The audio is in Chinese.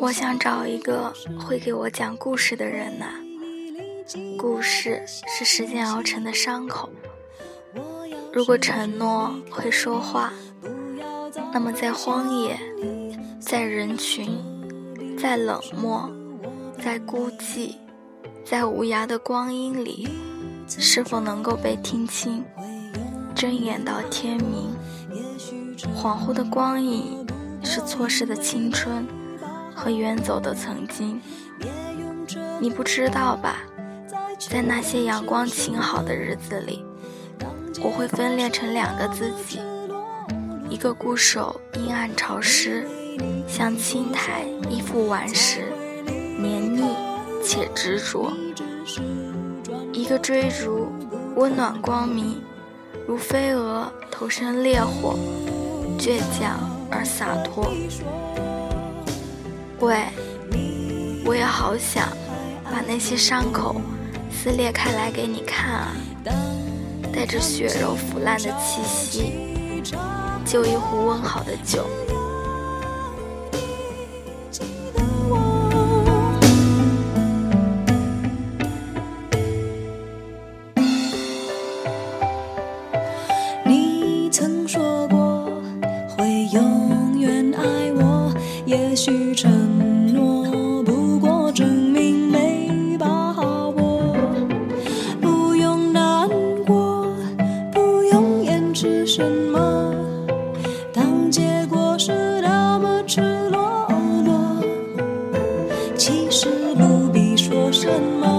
我想找一个会给我讲故事的人呐。故事是时间熬成的伤口。如果承诺会说话，那么在荒野，在人群，在冷漠。在孤寂，在无涯的光阴里，是否能够被听清？睁眼到天明，恍惚的光影是错失的青春和远走的曾经。你不知道吧？在那些阳光晴好的日子里，我会分裂成两个自己：一个固守阴暗潮湿，像青苔依附顽石，黏腻且执着；一个追逐温暖光明。如飞蛾投身烈火，倔强而洒脱。喂，我也好想把那些伤口撕裂开来给你看啊！带着血肉腐烂的气息，就一壶温好的酒。永远爱我也许承诺不过证明没把握不用难过不用掩饰什么当结果是那么赤裸裸其实不必说什么。